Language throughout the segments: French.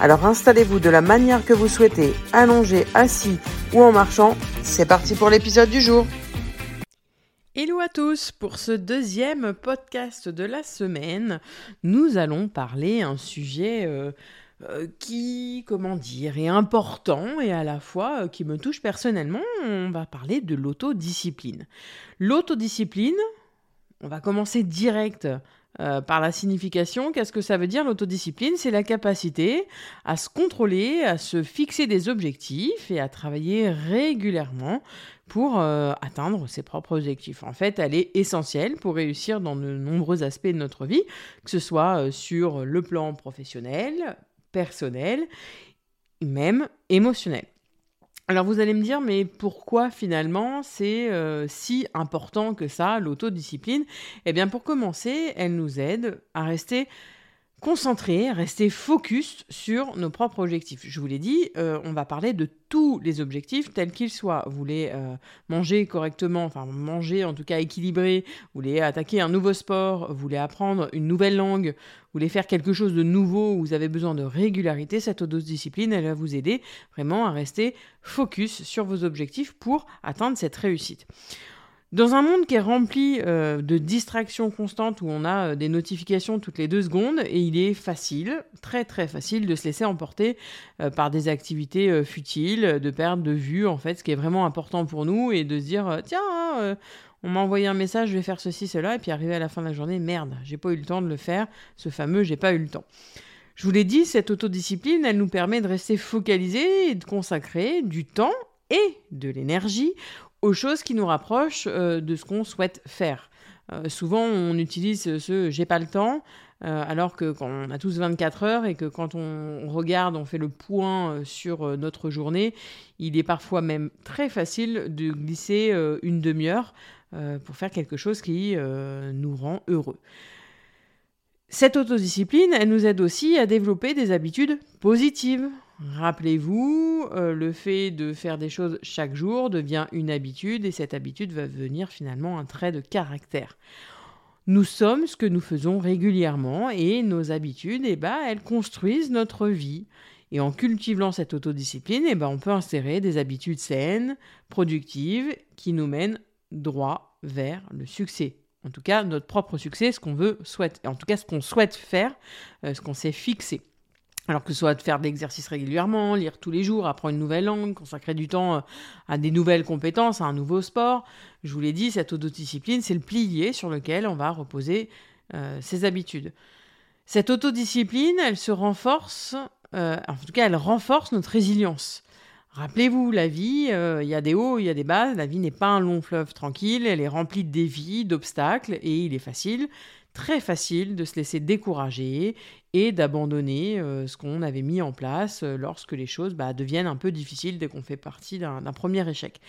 Alors installez-vous de la manière que vous souhaitez, allongé, assis ou en marchant. C'est parti pour l'épisode du jour. Hello à tous, pour ce deuxième podcast de la semaine, nous allons parler un sujet euh, euh, qui, comment dire, est important et à la fois euh, qui me touche personnellement. On va parler de l'autodiscipline. L'autodiscipline, on va commencer direct euh, par la signification. Qu'est-ce que ça veut dire l'autodiscipline? C'est la capacité à se contrôler, à se fixer des objectifs et à travailler régulièrement pour atteindre ses propres objectifs. En fait, elle est essentielle pour réussir dans de nombreux aspects de notre vie, que ce soit sur le plan professionnel, personnel, même émotionnel. Alors vous allez me dire, mais pourquoi finalement c'est euh, si important que ça, l'autodiscipline? Eh bien pour commencer, elle nous aide à rester concentrer, rester focus sur nos propres objectifs. Je vous l'ai dit, euh, on va parler de tous les objectifs, tels qu'ils soient. Vous voulez euh, manger correctement, enfin manger en tout cas équilibré, vous voulez attaquer un nouveau sport, vous voulez apprendre une nouvelle langue, vous voulez faire quelque chose de nouveau, vous avez besoin de régularité, cette autodiscipline, elle va vous aider vraiment à rester focus sur vos objectifs pour atteindre cette réussite. Dans un monde qui est rempli euh, de distractions constantes où on a euh, des notifications toutes les deux secondes, et il est facile, très très facile, de se laisser emporter euh, par des activités futiles, de perdre de vue en fait ce qui est vraiment important pour nous et de se dire tiens, hein, on m'a envoyé un message, je vais faire ceci, cela, et puis arriver à la fin de la journée, merde, j'ai pas eu le temps de le faire, ce fameux j'ai pas eu le temps. Je vous l'ai dit, cette autodiscipline, elle nous permet de rester focalisé et de consacrer du temps et de l'énergie aux choses qui nous rapprochent euh, de ce qu'on souhaite faire. Euh, souvent, on utilise ce j'ai pas le temps, euh, alors que quand on a tous 24 heures et que quand on regarde, on fait le point sur notre journée, il est parfois même très facile de glisser une demi-heure pour faire quelque chose qui nous rend heureux. Cette autodiscipline, elle nous aide aussi à développer des habitudes positives. Rappelez-vous, euh, le fait de faire des choses chaque jour devient une habitude et cette habitude va devenir finalement un trait de caractère. Nous sommes ce que nous faisons régulièrement et nos habitudes, eh ben, elles construisent notre vie. Et en cultivant cette autodiscipline, eh ben, on peut insérer des habitudes saines, productives, qui nous mènent droit vers le succès. En tout cas, notre propre succès, ce qu'on veut, souhaite, en tout cas ce qu'on souhaite faire, euh, ce qu'on s'est fixé. Alors que ce soit de faire de l'exercice régulièrement, lire tous les jours, apprendre une nouvelle langue, consacrer du temps euh, à des nouvelles compétences, à un nouveau sport. Je vous l'ai dit, cette autodiscipline, c'est le pilier sur lequel on va reposer euh, ses habitudes. Cette autodiscipline, elle se renforce, euh, en tout cas, elle renforce notre résilience. Rappelez-vous, la vie, il y a des hauts, il y a des bas, la vie n'est pas un long fleuve tranquille, elle est remplie de défis, d'obstacles, et il est facile très facile de se laisser décourager et d'abandonner euh, ce qu'on avait mis en place euh, lorsque les choses bah, deviennent un peu difficiles dès qu'on fait partie d'un premier échec.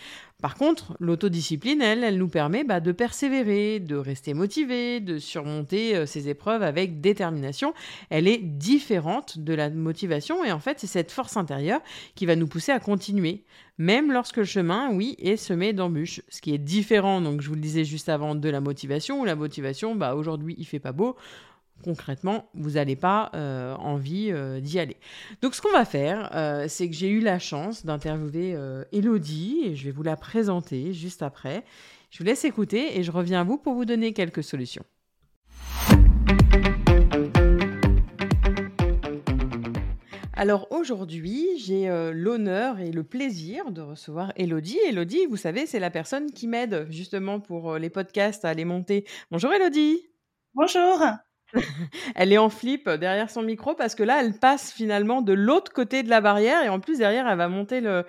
Par contre, l'autodiscipline, elle, elle nous permet bah, de persévérer, de rester motivé, de surmonter euh, ces épreuves avec détermination. Elle est différente de la motivation et en fait, c'est cette force intérieure qui va nous pousser à continuer, même lorsque le chemin, oui, est semé d'embûches. Ce qui est différent, donc je vous le disais juste avant, de la motivation, où la motivation, bah, aujourd'hui, il fait pas beau concrètement, vous n'allez pas euh, envie euh, d'y aller. Donc ce qu'on va faire, euh, c'est que j'ai eu la chance d'interviewer Elodie, et je vais vous la présenter juste après. Je vous laisse écouter et je reviens à vous pour vous donner quelques solutions. Alors aujourd'hui, j'ai l'honneur et le plaisir de recevoir Elodie. Elodie, vous savez, c'est la personne qui m'aide justement pour les podcasts à les monter. Bonjour Elodie. Bonjour. elle est en flip derrière son micro parce que là, elle passe finalement de l'autre côté de la barrière et en plus derrière, elle va monter le,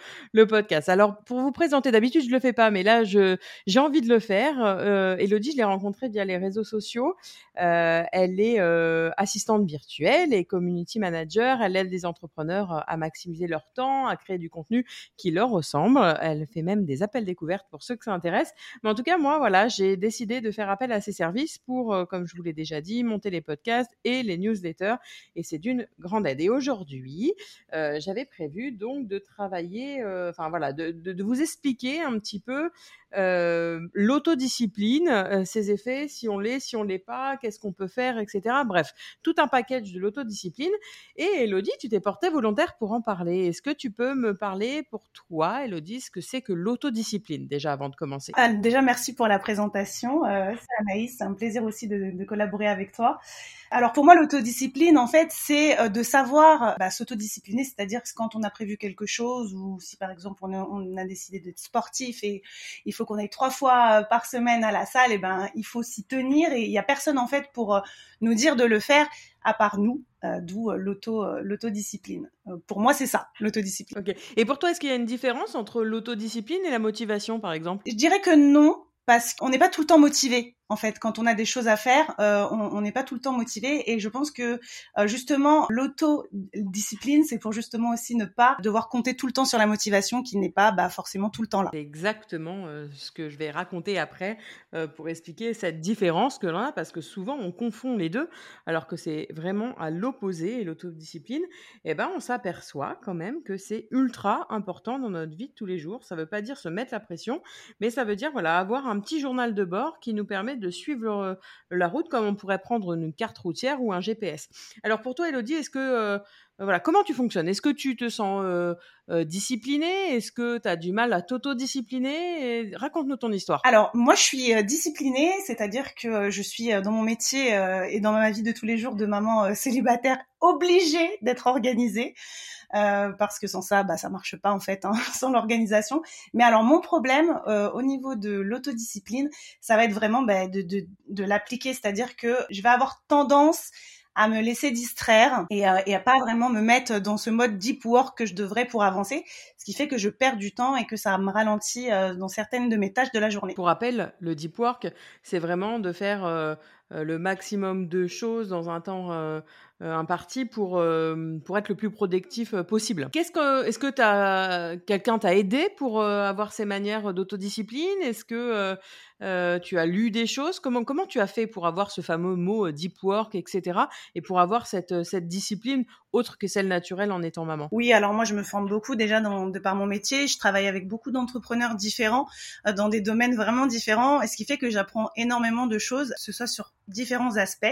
podcast. Alors, pour vous présenter, d'habitude, je le fais pas, mais là, j'ai envie de le faire. Euh, Elodie, je l'ai rencontrée via les réseaux sociaux. Euh, elle est euh, assistante virtuelle et community manager. Elle aide des entrepreneurs à maximiser leur temps, à créer du contenu qui leur ressemble. Elle fait même des appels découvertes pour ceux que ça intéresse. Mais en tout cas, moi, voilà, j'ai décidé de faire appel à ses services pour, euh, comme je vous l'ai déjà dit, monter les podcasts et les newsletters. Et c'est d'une grande aide. Et aujourd'hui, euh, j'avais prévu donc de travailler, euh, enfin voilà, de, de, de, vous expliquer un petit peu euh, l'autodiscipline, euh, ses effets, si on l'est, si on l'est pas, qu'est-ce qu'on peut faire, etc. Bref, tout un package de l'autodiscipline. Et Elodie, tu t'es portée volontaire pour en parler. Est-ce que tu peux me parler pour toi, Elodie, ce que c'est que l'autodiscipline, déjà avant de commencer? Ah, Déjà, merci pour la présentation. Euh, Anaïs, c'est un plaisir aussi de, collaborer avec toi. Alors pour moi, l'autodiscipline, en fait, c'est de savoir bah, s'autodiscipliner, c'est-à-dire quand on a prévu quelque chose ou si par exemple on a, on a décidé d'être sportif et il faut qu'on aille trois fois euh, par semaine à la salle, et ben il faut s'y tenir et il y a personne en fait pour euh, nous dire de le faire à part nous, d'où l'auto l'autodiscipline. pour moi, c'est ça, l'autodiscipline. Ok. Et pour toi, est-ce qu'il y a une différence entre l'autodiscipline et la motivation, par exemple? Je dirais que non, parce qu'on n'est pas tout le temps motivé en fait, quand on a des choses à faire, euh, on n'est pas tout le temps motivé. Et je pense que euh, justement, l'autodiscipline, c'est pour justement aussi ne pas devoir compter tout le temps sur la motivation qui n'est pas bah, forcément tout le temps là. C'est exactement euh, ce que je vais raconter après euh, pour expliquer cette différence que l'on a, parce que souvent on confond les deux, alors que c'est vraiment à l'opposé. Et l'autodiscipline, eh ben, on s'aperçoit quand même que c'est ultra important dans notre vie de tous les jours. Ça ne veut pas dire se mettre la pression, mais ça veut dire voilà avoir un petit journal de bord qui nous permet de suivre la route comme on pourrait prendre une carte routière ou un GPS. Alors pour toi, Elodie, est-ce que euh, voilà, comment tu fonctionnes? Est-ce que tu te sens euh, euh, disciplinée? Est-ce que tu as du mal à t'auto-discipliner? Raconte-nous ton histoire. Alors, moi, je suis disciplinée, c'est-à-dire que je suis dans mon métier et dans ma vie de tous les jours de maman célibataire obligée d'être organisée. Euh, parce que sans ça, bah, ça marche pas en fait, hein, sans l'organisation. Mais alors mon problème euh, au niveau de l'autodiscipline, ça va être vraiment bah, de l'appliquer, c'est-à-dire que je vais avoir tendance à me laisser distraire et, euh, et, à pas vraiment me mettre dans ce mode deep work que je devrais pour avancer, ce qui fait que je perds du temps et que ça me ralentit euh, dans certaines de mes tâches de la journée. Pour rappel, le deep work, c'est vraiment de faire euh, le maximum de choses dans un temps euh, un parti pour, euh, pour être le plus productif euh, possible. Qu'est-ce que, est-ce que as, quelqu'un t'a aidé pour avoir ces manières d'autodiscipline? Est-ce que euh, tu as lu des choses? Comment, comment tu as fait pour avoir ce fameux mot deep work, etc. et pour avoir cette, cette discipline autre que celle naturelle en étant maman? Oui, alors moi je me forme beaucoup déjà dans, de par mon métier. Je travaille avec beaucoup d'entrepreneurs différents dans des domaines vraiment différents, et ce qui fait que j'apprends énormément de choses, que ce soit sur différents aspects.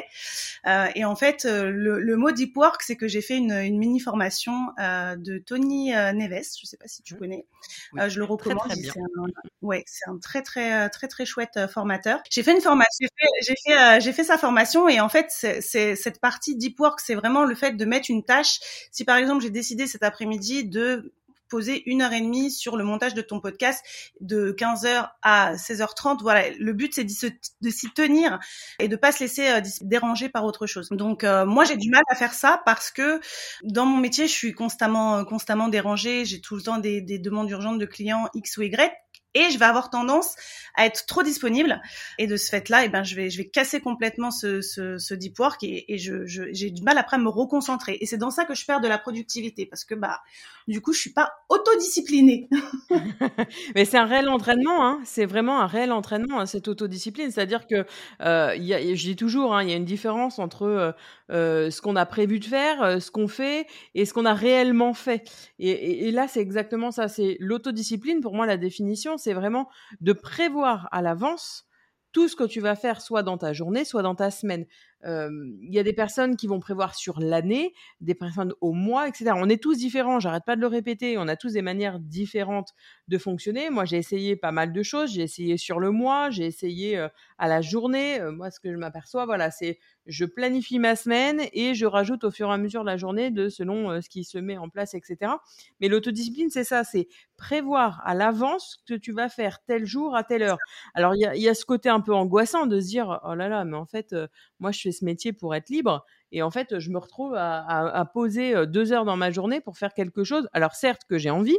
Euh, et en fait, le, le, mot deep work, c'est que j'ai fait une, une mini formation euh, de Tony euh, Neves. Je sais pas si tu connais. Oui, euh, je le recommande. C'est un, ouais, c'est un très très très très chouette euh, formateur. J'ai fait une formation. J'ai fait euh, j'ai fait sa formation et en fait, c'est cette partie deep work, c'est vraiment le fait de mettre une tâche. Si par exemple j'ai décidé cet après-midi de poser une heure et demie sur le montage de ton podcast de 15h à 16h30. Voilà, le but c'est de s'y tenir et de pas se laisser euh, déranger par autre chose. Donc moi j'ai du mal à faire ça parce que dans mon métier je suis constamment constamment dérangée. J'ai tout le temps des, des demandes urgentes de clients X ou Y et je vais avoir tendance à être trop disponible. Et de ce fait là et eh ben je vais je vais casser complètement ce, ce, ce deep work et, je, j'ai du mal après à me reconcentrer. Et c'est dans ça que je perds de la productivité parce que bah du coup je suis pas autodisciplinée. Mais c'est un réel entraînement hein. c'est vraiment un réel entraînement hein, cette autodiscipline. C'est à dire que euh, je dis toujours hein, il y a une différence entre euh, euh, ce qu'on a prévu de faire ce qu'on fait et ce qu'on a réellement fait. Et là c'est exactement ça. C'est l'autodiscipline pour moi la définition c'est vraiment de prévoir à l'avance tout ce que tu vas faire, soit dans ta journée, soit dans ta semaine. Il y a des personnes qui vont prévoir sur l'année, des personnes au mois, etc. On est tous différents, j'arrête pas de le répéter, on a tous des manières différentes de fonctionner. Moi, j'ai essayé pas mal de choses, j'ai essayé sur le mois, j'ai essayé à la journée. moi, ce que je m'aperçois, voilà, c'est je planifie ma semaine et je rajoute au fur et à mesure de la journée de selon ce qui se met en place, etc. Mais l'autodiscipline, c'est ça, c'est prévoir à l'avance que tu vas faire tel jour à telle heure. Alors il y a, y a, ce côté un peu angoissant de se dire oh là là, mais en fait, moi je ce métier pour être libre. Et en fait, je me retrouve à, poser deux heures dans ma journée pour faire quelque chose. Alors certes que j'ai envie,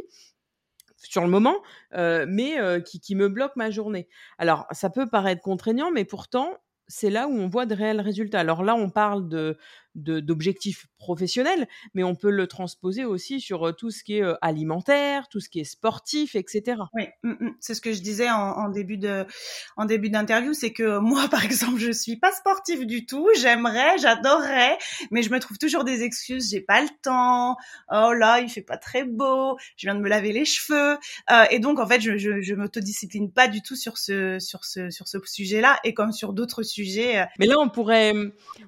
sur le moment, mais qui, qui, me bloque ma journée. Alors, ça peut paraître contraignant, mais pourtant, c'est là où on voit de réels résultats. Alors là, on parle de d'objectifs professionnels, mais on peut le transposer aussi sur euh, tout ce qui est euh, alimentaire, tout ce qui est sportif, etc. Oui, mmh, mmh. c'est ce que je disais en, début de en début d'interview, c'est que moi, par exemple, je suis pas sportive du tout. J'aimerais, j'adorerais, mais je me trouve toujours des excuses. J'ai pas le temps. Oh là, il fait pas très beau. Je viens de me laver les cheveux, euh, et donc en fait, je, je, je m'autodiscipline pas du tout sur ce sur ce sur ce sujet-là, et comme sur d'autres sujets. Mais là, on pourrait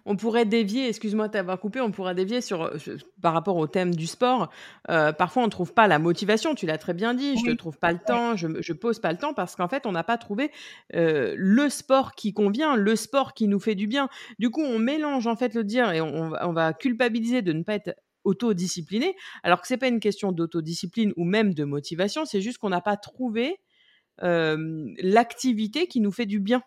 on pourrait dévier. Excuse excuse-moi t'avoir coupé, on pourra dévier sur, euh, par rapport au thème du sport. Euh, parfois, on ne trouve pas la motivation, tu l'as très bien dit, je ne trouve pas le temps, je ne pose pas le temps parce qu'en fait, on n'a pas trouvé euh, le sport qui convient, le sport qui nous fait du bien. Du coup, on mélange en fait le dire et on, on va culpabiliser de ne pas être autodiscipliné, alors que c'est pas une question d'autodiscipline ou même de motivation, c'est juste qu'on n'a pas trouvé l'activité qui nous fait du bien.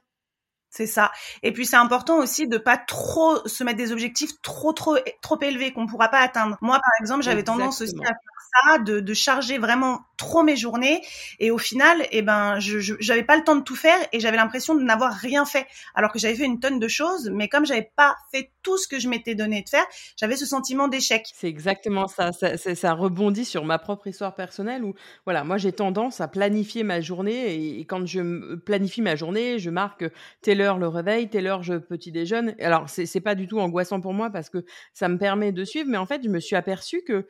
C'est ça. Et puis c'est important aussi de pas trop se mettre des objectifs trop trop trop élevés qu'on pourra pas atteindre. Moi par exemple, j'avais tendance aussi à de, de, charger vraiment trop mes journées et au final, eh ben, je j'avais pas le temps de tout faire et j'avais l'impression de n'avoir rien fait, alors que j'avais fait une tonne de choses, mais comme j'avais pas fait tout ce que je m'étais donné de faire, j'avais ce sentiment d'échec. C'est exactement ça. Ça, ça. rebondit sur ma propre histoire personnelle où, voilà, moi j'ai tendance à planifier ma journée et, quand je planifie ma journée, je marque telle heure le réveil, telle heure je petit déjeune. Alors c'est pas du tout angoissant pour moi parce que ça me permet de suivre, mais en fait je me suis aperçue que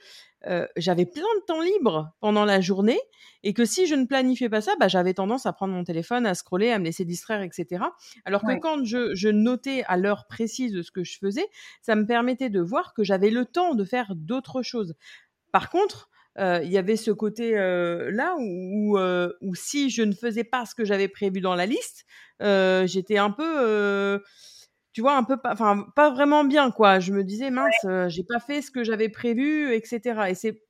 euh, j'avais plein de temps libre pendant la journée et que si je ne planifiais pas ça, bah, j'avais tendance à prendre mon téléphone, à scroller, à me laisser distraire, etc. Alors que quand je, notais à l'heure précise de ce que je faisais, ça me permettait de voir que j'avais le temps de faire d'autres choses. Par contre, il y avait ce côté euh, là où, où, si je ne faisais pas ce que j'avais prévu dans la liste, j'étais un peu tu vois, un peu, pas, enfin, pas vraiment bien, quoi. Je me disais, mince, euh, j'ai pas fait ce que j'avais prévu, etc. Et c'est,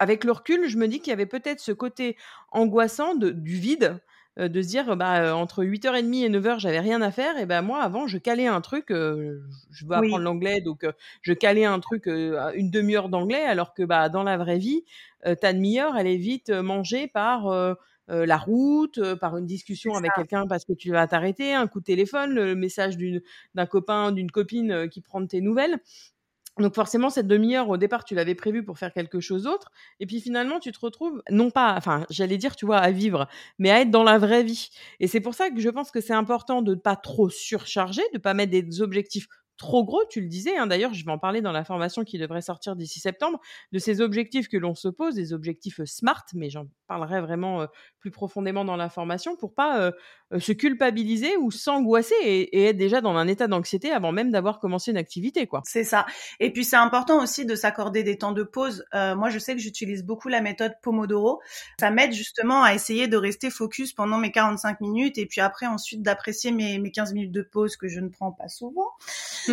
avec le recul, je me dis qu'il y avait peut-être ce côté angoissant de, du vide, euh, de se dire, bah, euh, entre 8h30 et 9h, j'avais rien à faire. Et ben, moi, avant, je calais un truc, je veux apprendre l'anglais, donc je calais un truc, une demi-heure d'anglais, alors que, bah, dans la vraie vie, ta demi-heure, elle est vite mangée par euh, la route, euh, par une discussion avec quelqu'un parce que tu vas t'arrêter, un coup de téléphone, le message d'un copain, d'une copine euh, qui prend tes nouvelles. Donc forcément, cette demi-heure, au départ, tu l'avais prévue pour faire quelque chose d'autre. Et puis finalement, tu te retrouves, non pas, enfin, j'allais dire, tu vois, à vivre, mais à être dans la vraie vie. Et c'est pour ça que je pense que c'est important de ne pas trop surcharger, de ne pas mettre des objectifs trop gros, tu le disais, hein, d'ailleurs, je vais en parler dans la formation qui devrait sortir d'ici septembre, de ces objectifs que l'on se pose, des objectifs SMART, mais j'en parlerai vraiment plus profondément dans la formation pour pas se culpabiliser ou s'angoisser et, être déjà dans un état d'anxiété avant même d'avoir commencé une activité, quoi. C'est ça. Et puis c'est important aussi de s'accorder des temps de pause. moi, je sais que j'utilise beaucoup la méthode Pomodoro. Ça m'aide justement à essayer de rester focus pendant mes 45 minutes et puis après ensuite d'apprécier mes, mes 15 minutes de pause que je ne prends pas souvent.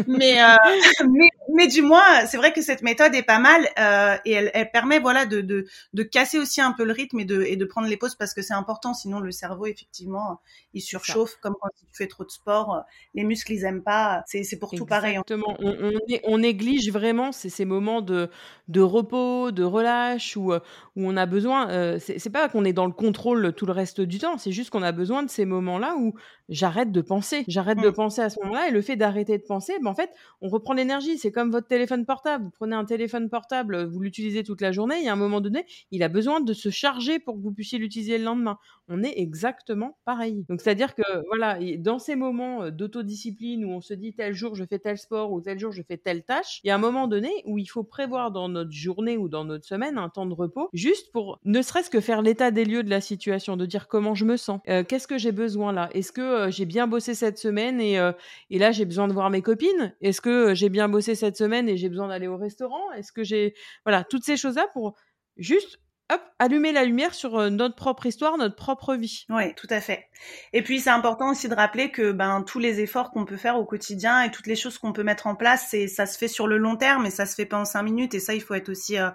Mais, euh, mais, mais du moins, c'est vrai que cette méthode est pas mal euh, et elle, elle, permet voilà de, de, de, casser aussi un peu le rythme et de, et de prendre les pauses parce que c'est important. Sinon, le cerveau effectivement, il surchauffe comme quand tu fais trop de sport. Les muscles, ils aiment pas. C'est, c'est pour tout pareil. Exactement. On, on, on, néglige vraiment ces, ces moments de, de repos, de relâche où, où on a besoin. Euh, c'est, c'est pas qu'on est dans le contrôle tout le reste du temps. C'est juste qu'on a besoin de ces moments-là où j'arrête de penser. J'arrête de mmh. penser à ce moment-là et le fait d'arrêter de penser en fait, on reprend l'énergie. C'est comme votre téléphone portable. Vous prenez un téléphone portable, vous l'utilisez toute la journée, et à un moment donné, il a besoin de se charger pour que vous puissiez l'utiliser le lendemain. On est exactement pareil. Donc, c'est-à-dire que, voilà, dans ces moments euh, d'autodiscipline où on se dit tel jour je fais tel sport ou tel jour je fais telle tâche, il y a un moment donné où il faut prévoir dans notre journée ou dans notre semaine un temps de repos, juste pour ne serait-ce que faire l'état des lieux de la situation, de dire comment je me sens, euh, qu'est-ce que j'ai besoin là, est-ce que euh, j'ai bien bossé cette semaine et, et là j'ai besoin de voir mes copines. Est-ce que j'ai bien bossé cette semaine et j'ai besoin d'aller au restaurant? Est-ce que j'ai voilà toutes ces choses-là pour juste hop, allumer la lumière sur euh, notre propre histoire, notre propre vie. Oui, tout à fait. Et puis c'est important aussi de rappeler que ben tous les efforts qu'on peut faire au quotidien et toutes les choses qu'on peut mettre en place, c'est ça se fait sur le long terme et ça se fait pas en cinq minutes. Et ça, il faut être aussi, euh,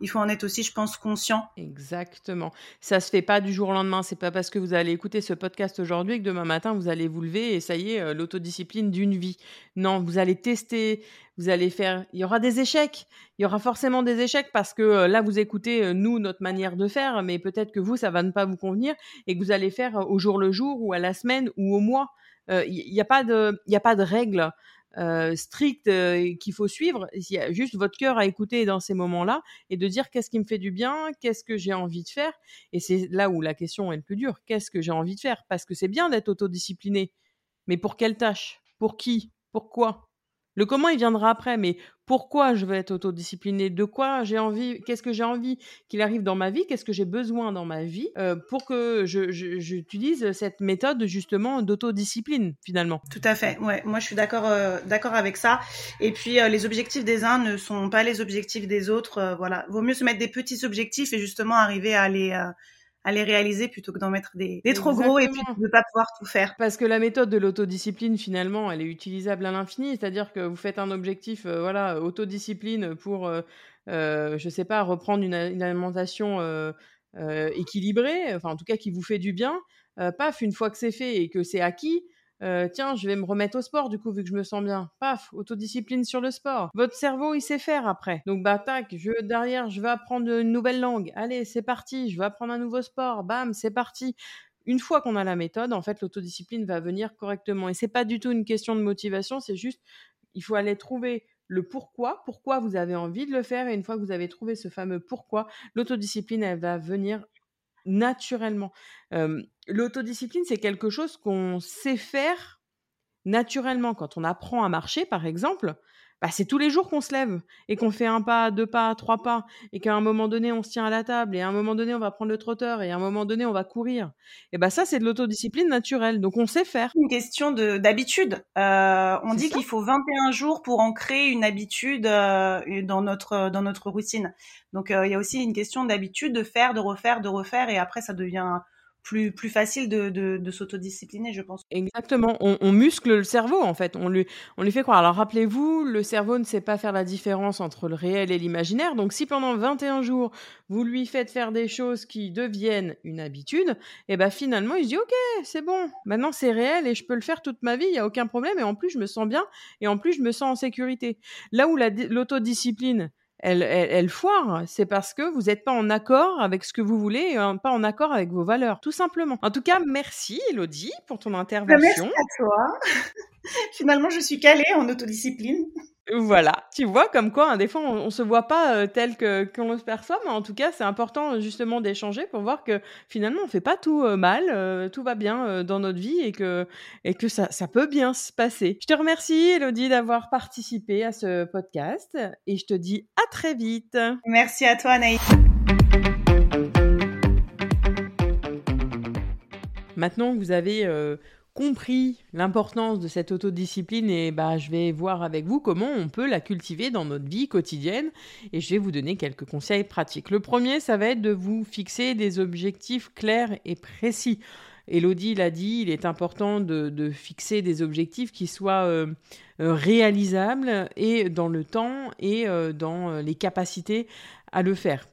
il faut en être aussi, je pense, conscient. Exactement. Ça se fait pas du jour au lendemain. C'est pas parce que vous allez écouter ce podcast aujourd'hui que demain matin vous allez vous lever et ça y est, euh, l'autodiscipline d'une vie. Non, vous allez tester, vous allez faire. Il y aura des échecs. Il y aura forcément des échecs parce que euh, là vous écoutez nous notre manière de faire, mais peut-être que vous ça va ne pas vous convenir et que vous allez faire au jour le jour ou à la semaine ou au mois. Il n'y a pas de, règles. Euh, strict qu'il faut suivre. Il y a juste votre cœur à écouter dans ces moments-là et de dire qu'est-ce qui me fait du bien, qu'est-ce que j'ai envie de faire. Et c'est là où la question est le plus dure. Qu'est-ce que j'ai envie de faire? Parce que c'est bien d'être autodiscipliné. Mais pour quelle tâche? Pour qui? Pourquoi? Le comment, il viendra après, mais pourquoi je veux être autodiscipliné De quoi j'ai envie? Qu'est-ce que j'ai envie qu'il arrive dans ma vie? Qu'est-ce que j'ai besoin dans ma vie euh, pour que j'utilise cette méthode justement d'autodiscipline finalement? Tout à fait. Ouais, moi je suis d'accord euh, avec ça. Et puis euh, les objectifs des uns ne sont pas les objectifs des autres. voilà, vaut mieux se mettre des petits objectifs et justement arriver à les à les réaliser plutôt que d'en mettre des, des trop gros et puis de ne pas pouvoir tout faire. Parce que la méthode de l'autodiscipline, finalement, elle est utilisable à l'infini. C'est-à-dire que vous faites un objectif, euh, voilà, autodiscipline pour, euh, euh, je sais pas, reprendre une, une alimentation équilibrée, enfin en tout cas qui vous fait du bien. paf, une fois que c'est fait et que c'est acquis, euh, tiens, je vais me remettre au sport du coup vu que je me sens bien. Paf, autodiscipline sur le sport. Votre cerveau, il sait faire après. Donc bah tac, derrière, je vais apprendre une nouvelle langue. Allez, c'est parti, je vais apprendre un nouveau sport. Bam, c'est parti. Une fois qu'on a la méthode, en fait, l'autodiscipline va venir correctement. Et c'est pas du tout une question de motivation, c'est juste il faut aller trouver le pourquoi, pourquoi vous avez envie de le faire. Et une fois que vous avez trouvé ce fameux pourquoi, l'autodiscipline, elle va venir naturellement. L'autodiscipline, c'est quelque chose qu'on sait faire naturellement. Quand on apprend à marcher, par exemple, bah, c'est tous les jours qu'on se lève et qu'on fait un pas, deux pas, trois pas, et qu'à un moment donné, on se tient à la table, et à un moment donné, on va prendre le trotteur, et à un moment donné, on va courir. Et bah ça, c'est de l'autodiscipline naturelle. Donc, on sait faire. Une question d'habitude. Euh, on dit qu'il faut 21 jours pour ancrer une habitude euh, dans notre dans notre routine. Donc, euh, il y a aussi une question d'habitude, de faire, de refaire, de refaire, et après, ça devient plus, plus facile de, de, de s'autodiscipliner, je pense. Exactement. On, on, muscle le cerveau, en fait. On lui, on lui fait croire. Alors, rappelez-vous, le cerveau ne sait pas faire la différence entre le réel et l'imaginaire. Donc, si pendant 21 jours, vous lui faites faire des choses qui deviennent une habitude, et eh ben finalement, il se dit, OK, c'est bon. Maintenant, c'est réel et je peux le faire toute ma vie. Il n'y a aucun problème. Et en plus, je me sens bien. Et en plus, je me sens en sécurité. Là où l'autodiscipline, elle, elle, foire, c'est parce que vous n'êtes pas en accord avec ce que vous voulez et pas en accord avec vos valeurs, tout simplement. En tout cas, merci Elodie pour ton intervention. Merci à toi. Finalement, je suis calée en autodiscipline. Voilà, tu vois, comme quoi, hein, des fois, on, ne se voit pas euh, tel que qu'on se perçoit, mais en tout cas, c'est important justement d'échanger pour voir que finalement, on fait pas tout euh, mal, euh, tout va bien dans notre vie et que et que ça, ça peut bien se passer. Je te remercie, Elodie, d'avoir participé à ce podcast et je te dis à très vite. Merci à toi, Anaïs. Maintenant que vous avez compris l'importance de cette autodiscipline et bah, je vais voir avec vous comment on peut la cultiver dans notre vie quotidienne et je vais vous donner quelques conseils pratiques. Le premier, ça va être de vous fixer des objectifs clairs et précis. Elodie l'a dit, il est important de, fixer des objectifs qui soient euh, euh, réalisables et dans le temps et euh, dans les capacités à le faire.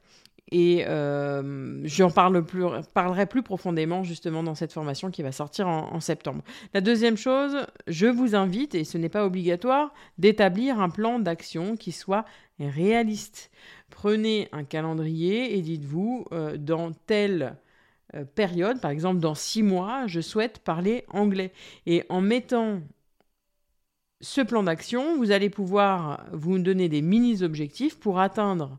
Et euh, j'en parlerai plus profondément justement dans cette formation qui va sortir en, septembre. La deuxième chose, je vous invite, et ce n'est pas obligatoire, d'établir un plan d'action qui soit réaliste. Prenez un calendrier et dites-vous, euh, dans telle euh, période, par exemple dans six mois, je souhaite parler anglais. Et en mettant ce plan d'action, vous allez pouvoir vous donner des mini-objectifs pour atteindre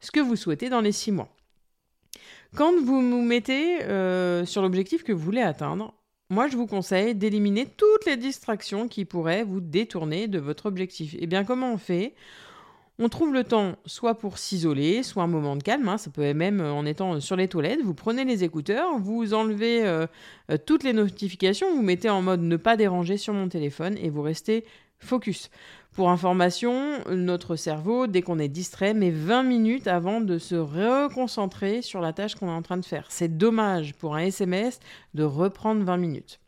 ce que vous souhaitez dans les six mois. Quand vous vous mettez euh, sur l'objectif que vous voulez atteindre, moi je vous conseille d'éliminer toutes les distractions qui pourraient vous détourner de votre objectif. Et eh bien comment on fait? On trouve le temps soit pour s'isoler, soit un moment de calme, hein. ça peut même en étant sur les toilettes, vous prenez les écouteurs, vous enlevez euh, euh, toutes les notifications, vous mettez en mode ne pas déranger sur mon téléphone et vous restez focus. Pour information, notre cerveau, dès qu'on est distrait, met 20 minutes avant de se reconcentrer sur la tâche qu'on est en train de faire. C'est dommage pour un SMS de reprendre 20 minutes.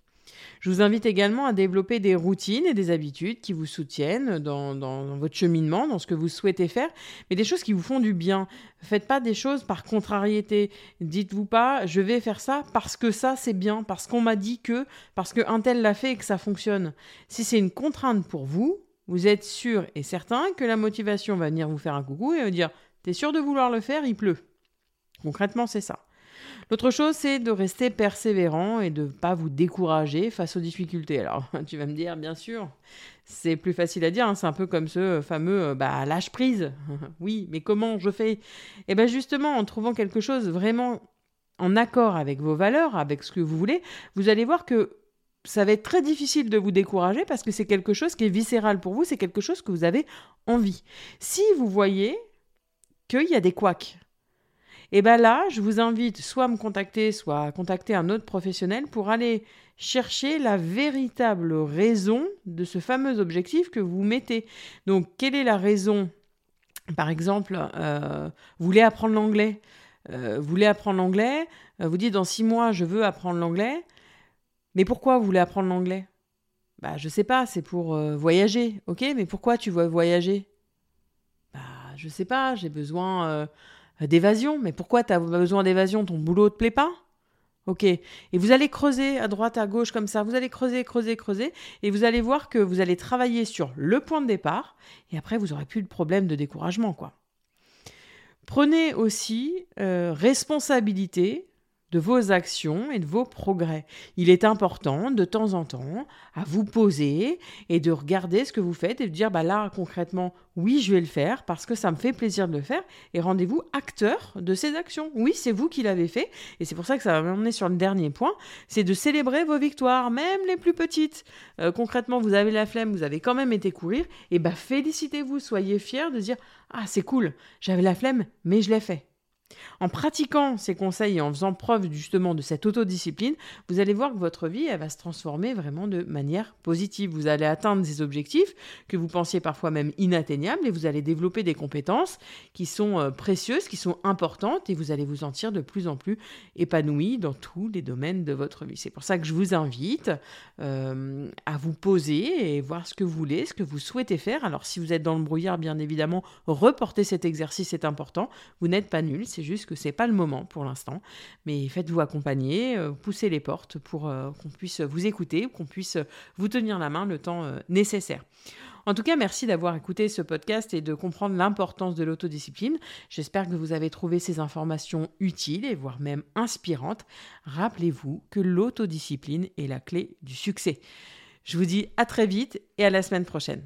Je vous invite également à développer des routines et des habitudes qui vous soutiennent dans, votre cheminement, dans ce que vous souhaitez faire, mais des choses qui vous font du bien. Faites pas des choses par contrariété. Dites-vous pas, je vais faire ça parce que ça c'est bien, parce qu'on m'a dit que, parce qu'un tel l'a fait et que ça fonctionne. Si c'est une contrainte pour vous, vous êtes sûr et certain que la motivation va venir vous faire un coucou et vous dire, t'es sûr de vouloir le faire, il pleut. Concrètement, c'est ça. L'autre chose, c'est de rester persévérant et de ne pas vous décourager face aux difficultés. Alors, tu vas me dire, bien sûr, c'est plus facile à dire, hein, c'est un peu comme ce fameux euh, bah, lâche prise. oui, mais comment je fais? Eh bien justement, en trouvant quelque chose vraiment en accord avec vos valeurs, avec ce que vous voulez, vous allez voir que ça va être très difficile de vous décourager parce que c'est quelque chose qui est viscéral pour vous, c'est quelque chose que vous avez envie. Si vous voyez qu'il y a des couacs, et bien là, je vous invite soit à me contacter, soit à contacter un autre professionnel pour aller chercher la véritable raison de ce fameux objectif que vous mettez. Donc, quelle est la raison? Par exemple, euh, vous voulez apprendre l'anglais? Euh, vous voulez apprendre l'anglais, euh, vous dites dans six mois, je veux apprendre l'anglais. Mais pourquoi vous voulez apprendre l'anglais? Bah, je sais pas, c'est pour voyager. Ok, mais pourquoi tu veux voyager? Bah, je sais pas, j'ai besoin euh, d'évasion. Mais pourquoi tu as besoin d'évasion? Ton boulot te plaît pas? Ok. Et vous allez creuser à droite, à gauche comme ça. Vous allez creuser, creuser, creuser. Et vous allez voir que vous allez travailler sur le point de départ. Et après, vous n'aurez plus de problème de découragement, quoi. Prenez aussi euh, responsabilité de vos actions et de vos progrès. Il est important de temps en temps à vous poser et de regarder ce que vous faites et de dire bah là concrètement oui je vais le faire parce que ça me fait plaisir de le faire et rendez-vous acteur de ces actions. Oui c'est vous qui l'avez fait et c'est pour ça que ça va m'emmener sur le dernier point, c'est de célébrer vos victoires même les plus petites. Euh, concrètement vous avez la flemme, vous avez quand même été courir et bah félicitez-vous, soyez fiers de dire ah c'est cool j'avais la flemme mais je l'ai fait. En pratiquant ces conseils et en faisant preuve justement de cette autodiscipline, vous allez voir que votre vie elle va se transformer vraiment de manière positive. Vous allez atteindre des objectifs que vous pensiez parfois même inatteignables et vous allez développer des compétences qui sont euh, précieuses, qui sont importantes et vous allez vous sentir de plus en plus épanoui dans tous les domaines de votre vie. C'est pour ça que je vous invite euh, à vous poser et voir ce que vous voulez, ce que vous souhaitez faire. Alors si vous êtes dans le brouillard, bien évidemment, reporter cet exercice est important. Vous n'êtes pas nul, c'est juste que c'est pas le moment pour l'instant. Mais faites-vous accompagner, euh, poussez les portes pour euh, qu'on puisse vous écouter, qu'on puisse vous tenir la main le temps euh, nécessaire. En tout cas, merci d'avoir écouté ce podcast et de comprendre l'importance de l'autodiscipline. J'espère que vous avez trouvé ces informations utiles et voire même inspirantes. Rappelez-vous que l'autodiscipline est la clé du succès. Je vous dis à très vite et à la semaine prochaine.